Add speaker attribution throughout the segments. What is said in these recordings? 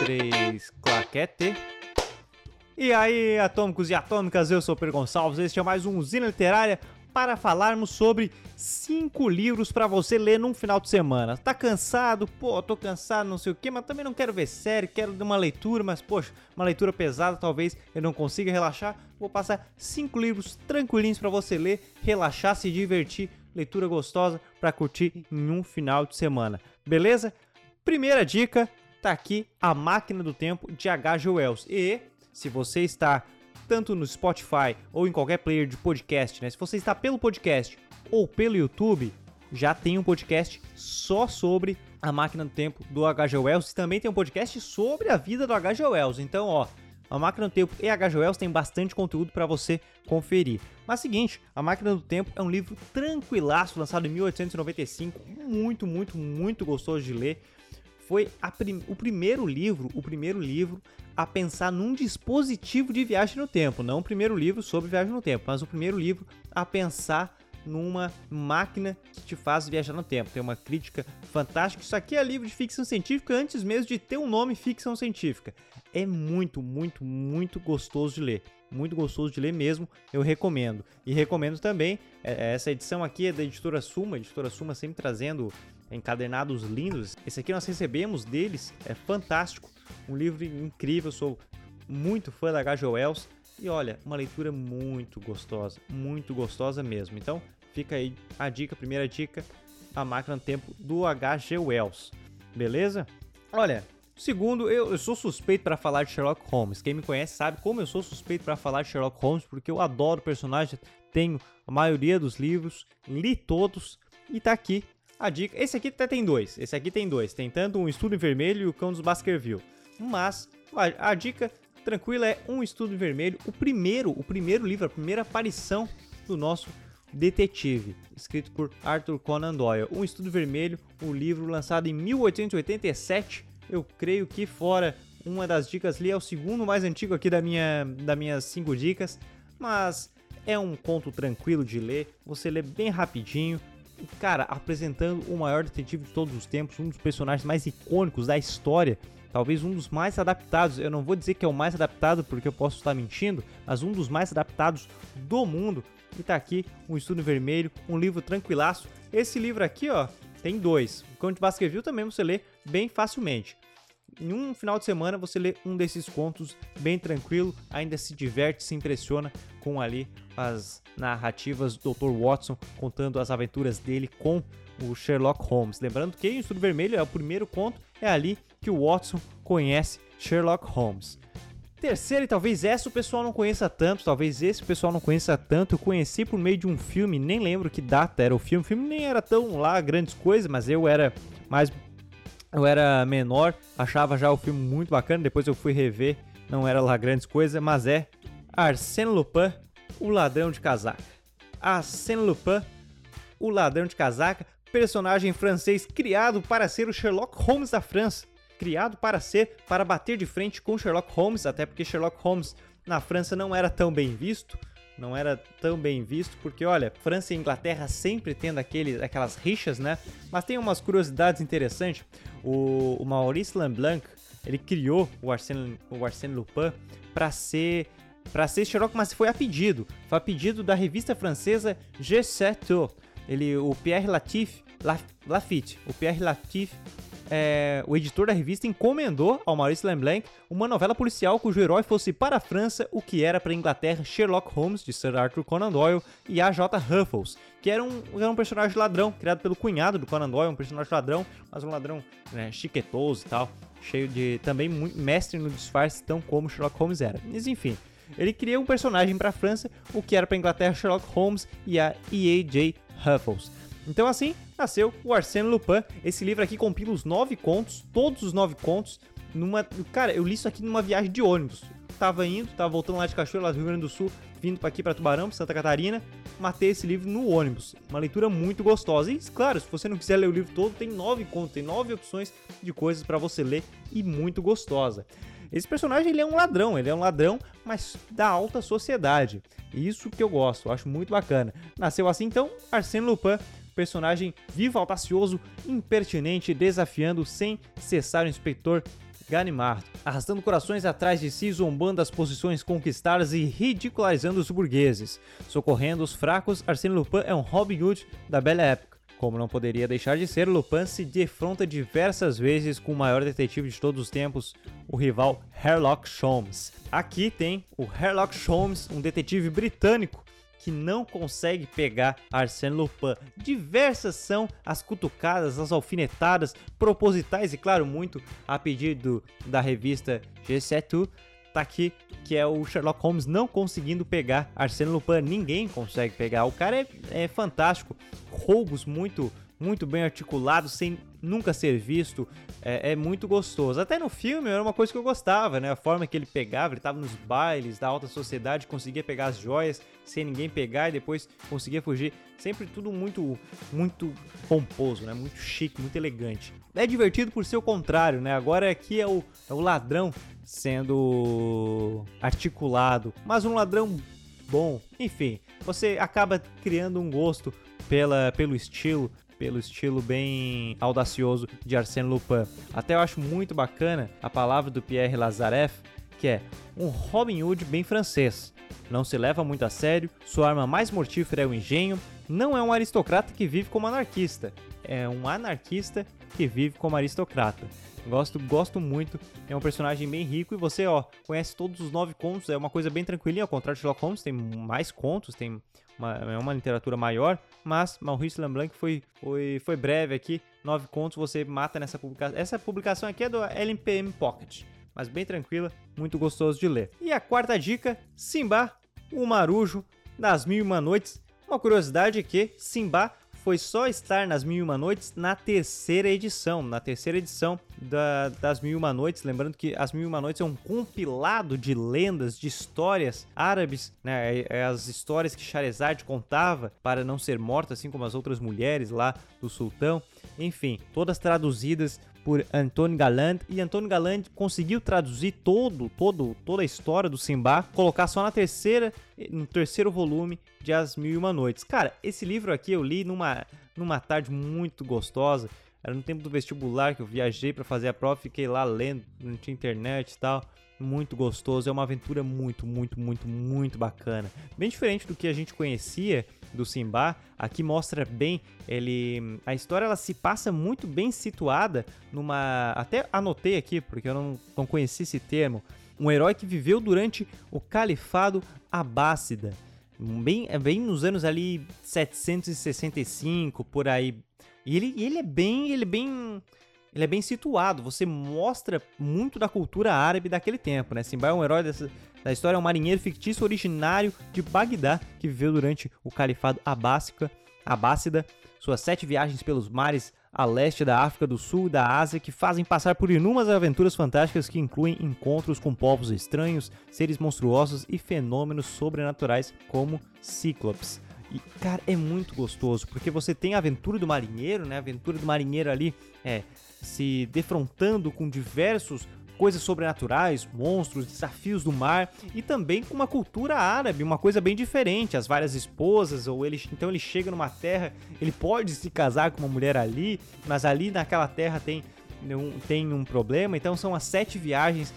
Speaker 1: três, claquete. E aí, atômicos e atômicas, eu sou o Pedro Gonçalves, este é mais um Usina Literária para falarmos sobre cinco livros para você ler num final de semana. Tá cansado? Pô, tô cansado, não sei o que, mas também não quero ver série, quero dar uma leitura, mas poxa, uma leitura pesada, talvez eu não consiga relaxar. Vou passar cinco livros tranquilinhos para você ler, relaxar, se divertir, leitura gostosa para curtir em um final de semana. Beleza? Primeira dica, tá aqui A Máquina do Tempo de H.G. Wells. E se você está tanto no Spotify ou em qualquer player de podcast, né? Se você está pelo podcast ou pelo YouTube, já tem um podcast só sobre a máquina do tempo do H.G. Wells também tem um podcast sobre a vida do H.G. Wells. Então, ó, a Máquina do Tempo e H.G. Wells tem bastante conteúdo para você conferir. Mas seguinte, A Máquina do Tempo é um livro tranquilaço, lançado em 1895, muito, muito, muito gostoso de ler foi prim o primeiro livro, o primeiro livro a pensar num dispositivo de viagem no tempo, não o primeiro livro sobre viagem no tempo, mas o primeiro livro a pensar numa máquina que te faz viajar no tempo. Tem uma crítica fantástica. Isso aqui é livro de ficção científica antes mesmo de ter um nome ficção científica. É muito, muito, muito gostoso de ler. Muito gostoso de ler mesmo, eu recomendo. E recomendo também, é, essa edição aqui é da editora Suma, a editora Suma sempre trazendo encadernados lindos. Esse aqui nós recebemos deles, é fantástico, um livro incrível, sou muito fã da H.G. Wells e olha, uma leitura muito gostosa, muito gostosa mesmo. Então, fica aí a dica, a primeira dica, A Máquina do Tempo do H.G. Wells. Beleza? Olha, segundo, eu, eu sou suspeito para falar de Sherlock Holmes. Quem me conhece sabe como eu sou suspeito para falar de Sherlock Holmes, porque eu adoro o personagem, tenho a maioria dos livros, li todos e tá aqui a dica. Esse aqui até tem dois. Esse aqui tem dois. Tem tanto um estudo em vermelho e o cão dos Baskerville. Mas a, a dica tranquila é um estudo em vermelho. O primeiro, o primeiro livro, a primeira aparição do nosso detetive, escrito por Arthur Conan Doyle. Um estudo vermelho, um livro lançado em 1887. Eu creio que fora uma das dicas ali é o segundo mais antigo aqui da minha das minhas cinco dicas, mas é um conto tranquilo de ler, você lê bem rapidinho, cara, apresentando o maior detetive de todos os tempos, um dos personagens mais icônicos da história, talvez um dos mais adaptados. Eu não vou dizer que é o mais adaptado porque eu posso estar mentindo, mas um dos mais adaptados do mundo. E tá aqui um estudo vermelho, um livro tranquilaço. Esse livro aqui, ó, tem dois. O Conde Baskerville também você lê bem facilmente. Em um final de semana você lê um desses contos bem tranquilo, ainda se diverte, se impressiona com ali as narrativas do Dr. Watson contando as aventuras dele com o Sherlock Holmes. Lembrando que o Estudo Vermelho é o primeiro conto, é ali que o Watson conhece Sherlock Holmes. Terceiro, e talvez essa o pessoal não conheça tanto, talvez esse o pessoal não conheça tanto. Eu conheci por meio de um filme, nem lembro que data era o filme. O filme nem era tão lá grandes coisas, mas eu era mais eu era menor, achava já o filme muito bacana, depois eu fui rever, não era lá grandes coisas, mas é Arsène Lupin, o ladrão de casaca. Arsène Lupin, o ladrão de casaca, personagem francês criado para ser o Sherlock Holmes da França. Criado para ser, para bater de frente com Sherlock Holmes, até porque Sherlock Holmes na França não era tão bem visto não era tão bem visto, porque olha, França e Inglaterra sempre tendo aquele, aquelas rixas, né? Mas tem umas curiosidades interessantes. O, o Maurice Leblanc, ele criou o Arsène, o Arsène Lupin para ser para ser Sherlock, mas foi a pedido. Foi a pedido da revista francesa G7. Ele, o Pierre Latif, Lafitte, o Pierre Latif é, o editor da revista encomendou ao Maurice Leblanc uma novela policial cujo herói fosse para a França o que era para a Inglaterra Sherlock Holmes, de Sir Arthur Conan Doyle, e A.J. Ruffles, que era um, era um personagem ladrão, criado pelo cunhado do Conan Doyle, um personagem ladrão, mas um ladrão né, chiquetoso e tal, cheio de também mestre no disfarce, tão como Sherlock Holmes era. Mas enfim, ele cria um personagem para a França, o que era para a Inglaterra Sherlock Holmes e a E.A.J. Ruffles. Então assim nasceu o Arsène Lupin. Esse livro aqui compila os nove contos, todos os nove contos, numa... Cara, eu li isso aqui numa viagem de ônibus. Tava indo, tava voltando lá de Cachoeira, lá do Rio Grande do Sul, vindo para aqui para Tubarão, pra Santa Catarina, matei esse livro no ônibus. Uma leitura muito gostosa. E claro, se você não quiser ler o livro todo, tem nove contos, tem nove opções de coisas para você ler e muito gostosa. Esse personagem ele é um ladrão, ele é um ladrão, mas da alta sociedade. Isso que eu gosto, eu acho muito bacana. Nasceu assim então Arsène Lupin personagem vivo, audacioso, impertinente, desafiando sem cessar o inspetor Ganimard, arrastando corações atrás de si, zombando das posições conquistadas e ridicularizando os burgueses. Socorrendo os fracos, Arsène Lupin é um Robin Hood da Belle Époque. Como não poderia deixar de ser, Lupin se defronta diversas vezes com o maior detetive de todos os tempos, o rival Sherlock Holmes. Aqui tem o Sherlock Holmes, um detetive britânico que não consegue pegar Arsène Lupin. Diversas são as cutucadas, as alfinetadas propositais e, claro, muito a pedido da revista G7 tá aqui, que é o Sherlock Holmes não conseguindo pegar Arsène Lupin. Ninguém consegue pegar. O cara é, é fantástico. Roubos muito muito bem articulados, sem nunca ser visto, é, é, muito gostoso. Até no filme era uma coisa que eu gostava, né? A forma que ele pegava, ele estava nos bailes da alta sociedade, conseguia pegar as joias sem ninguém pegar e depois conseguia fugir. Sempre tudo muito, muito pomposo, né? Muito chique, muito elegante. É divertido por ser o contrário, né? Agora aqui é o, é o ladrão sendo articulado, mas um ladrão bom. Enfim, você acaba criando um gosto pela, pelo estilo, pelo estilo bem audacioso de Arsène Lupin. Até eu acho muito bacana a palavra do Pierre Lazareff, que é um Robin Hood bem francês. Não se leva muito a sério, sua arma mais mortífera é o engenho, não é um aristocrata que vive como anarquista, é um anarquista que vive como aristocrata. Gosto, gosto muito. É um personagem bem rico e você, ó, conhece todos os nove contos. É uma coisa bem tranquilinha, ao contrário de Sherlock Holmes, tem mais contos, tem uma, é uma literatura maior, mas Maurice Lemblin foi, foi, foi breve aqui, nove contos você mata nessa publicação. Essa publicação aqui é do LPM Pocket, mas bem tranquila, muito gostoso de ler. E a quarta dica, Simba, o marujo das mil e uma noites. Uma curiosidade é que Simba foi só estar nas Mil e Uma Noites na terceira edição, na terceira edição da, das Mil e Uma Noites. Lembrando que as Mil e Uma Noites é um compilado de lendas, de histórias árabes, né? É, é as histórias que Charizard contava para não ser morta, assim como as outras mulheres lá do sultão. Enfim, todas traduzidas por Antônio Galland e Antônio Galland conseguiu traduzir todo, todo, toda a história do Simba, colocar só na terceira, no terceiro volume de As Mil e Uma Noites. Cara, esse livro aqui eu li numa, numa tarde muito gostosa. Era no tempo do vestibular que eu viajei para fazer a prova, fiquei lá lendo, não tinha internet e tal muito gostoso, é uma aventura muito, muito, muito, muito bacana. Bem diferente do que a gente conhecia do Simba, aqui mostra bem ele a história ela se passa muito bem situada numa até anotei aqui porque eu não, não conheci esse termo, um herói que viveu durante o califado abássida, bem, bem nos anos ali 765 por aí. E ele, ele é bem, ele é bem ele é bem situado, você mostra muito da cultura árabe daquele tempo, né? Simba é um herói dessa, da história, é um marinheiro fictício originário de Bagdá que viveu durante o califado Abássica, Abássida, suas sete viagens pelos mares a leste da África do Sul e da Ásia que fazem passar por inúmeras aventuras fantásticas que incluem encontros com povos estranhos, seres monstruosos e fenômenos sobrenaturais como cíclopes. E, cara, é muito gostoso, porque você tem a aventura do marinheiro, né? A aventura do marinheiro ali é se defrontando com diversos coisas sobrenaturais, monstros, desafios do mar e também com uma cultura árabe, uma coisa bem diferente, as várias esposas ou ele então ele chega numa terra, ele pode se casar com uma mulher ali, mas ali naquela terra tem um, tem um problema, então são as sete viagens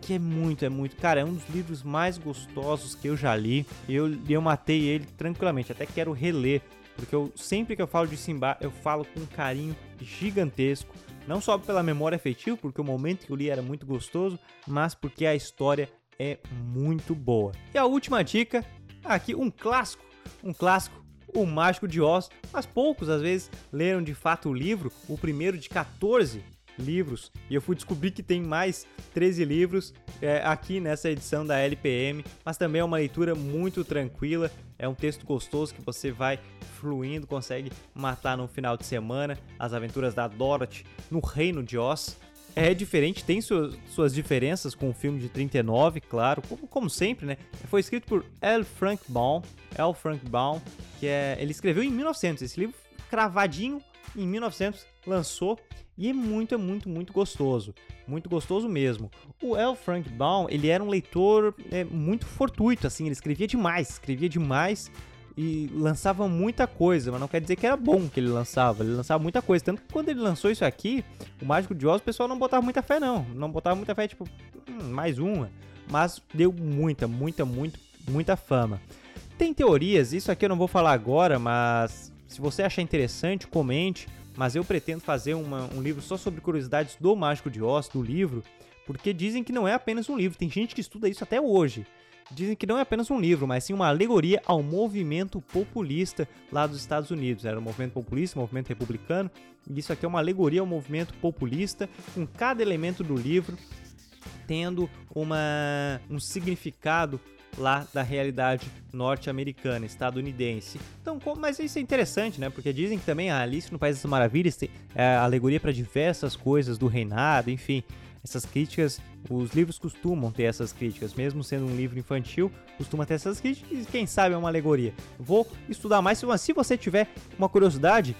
Speaker 1: que é muito, é muito. Cara, é um dos livros mais gostosos que eu já li. Eu, eu matei ele tranquilamente, até quero reler. Porque eu sempre que eu falo de Simba, eu falo com um carinho gigantesco. Não só pela memória afetiva, porque o momento que eu li era muito gostoso, mas porque a história é muito boa. E a última dica, aqui um clássico, um clássico, O Mágico de Oz, mas poucos às vezes leram de fato o livro, o primeiro de 14 livros e eu fui descobrir que tem mais 13 livros é, aqui nessa edição da LPM, mas também é uma leitura muito tranquila, é um texto gostoso que você vai fluindo, consegue matar no final de semana as aventuras da Dorothy no Reino de Oz. É diferente, tem suas, suas diferenças com o filme de 39, claro, como, como sempre, né? Foi escrito por L. Frank Baum, L. Frank Baum, que é, ele escreveu em 1900, esse livro cravadinho em 1900 lançou e é muito, é muito, muito gostoso. Muito gostoso mesmo. O L. Frank Baum, ele era um leitor é, muito fortuito, assim, ele escrevia demais, escrevia demais e lançava muita coisa, mas não quer dizer que era bom que ele lançava. Ele lançava muita coisa. Tanto que quando ele lançou isso aqui, o Mágico de Oz, o pessoal não botava muita fé, não. Não botava muita fé, tipo, hum, mais uma. Mas deu muita, muita, muito, muita fama. Tem teorias, isso aqui eu não vou falar agora, mas se você achar interessante, comente. Mas eu pretendo fazer uma, um livro só sobre curiosidades do Mágico de Oz, do livro, porque dizem que não é apenas um livro. Tem gente que estuda isso até hoje dizem que não é apenas um livro, mas sim uma alegoria ao movimento populista lá dos Estados Unidos. Era um movimento populista, um movimento republicano, e isso aqui é uma alegoria ao movimento populista, com cada elemento do livro tendo uma, um significado lá da realidade norte-americana, estadunidense. Então, mas isso é interessante, né? Porque dizem que também a Alice no País das Maravilhas tem é, alegoria para diversas coisas do reinado, enfim. Essas críticas, os livros costumam ter essas críticas, mesmo sendo um livro infantil, costuma ter essas críticas e quem sabe é uma alegoria. Vou estudar mais, mas se você tiver uma curiosidade,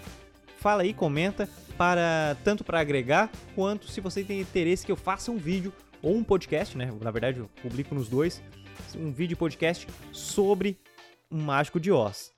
Speaker 1: fala aí, comenta para tanto para agregar quanto se você tem interesse que eu faça um vídeo ou um podcast, né? Na verdade, eu publico nos dois, um vídeo podcast sobre um mágico de Oz.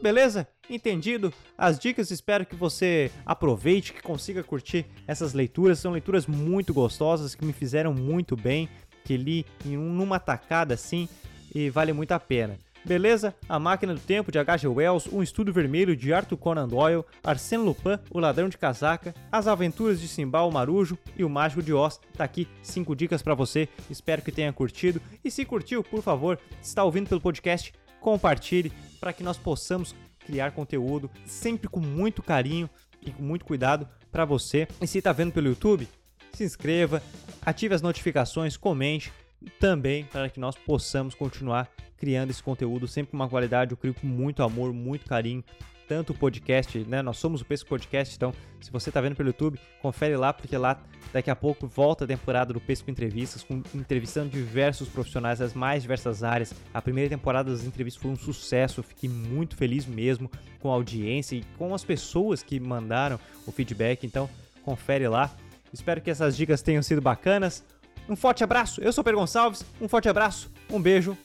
Speaker 1: Beleza? Entendido? As dicas espero que você aproveite, que consiga curtir essas leituras. São leituras muito gostosas que me fizeram muito bem, que li em uma tacada assim e vale muito a pena. Beleza? A Máquina do Tempo de H.G. Wells, Um Estudo Vermelho de Arthur Conan Doyle, Arsène Lupin, O Ladrão de Casaca, As Aventuras de Simbal Marujo e O Mágico de Oz. Tá aqui cinco dicas para você. Espero que tenha curtido. E se curtiu, por favor, está ouvindo pelo podcast, compartilhe para que nós possamos criar conteúdo sempre com muito carinho e com muito cuidado para você. E se está vendo pelo YouTube, se inscreva, ative as notificações, comente também para que nós possamos continuar criando esse conteúdo sempre com uma qualidade, eu crio com muito amor, muito carinho tanto o podcast, né? Nós somos o Pesco Podcast, então se você está vendo pelo YouTube, confere lá, porque lá daqui a pouco volta a temporada do Pesco Entrevistas, com, entrevistando diversos profissionais das mais diversas áreas. A primeira temporada das entrevistas foi um sucesso, eu fiquei muito feliz mesmo com a audiência e com as pessoas que mandaram o feedback, então confere lá. Espero que essas dicas tenham sido bacanas. Um forte abraço, eu sou o Per Gonçalves, um forte abraço, um beijo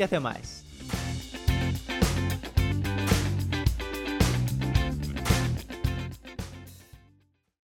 Speaker 1: e até mais.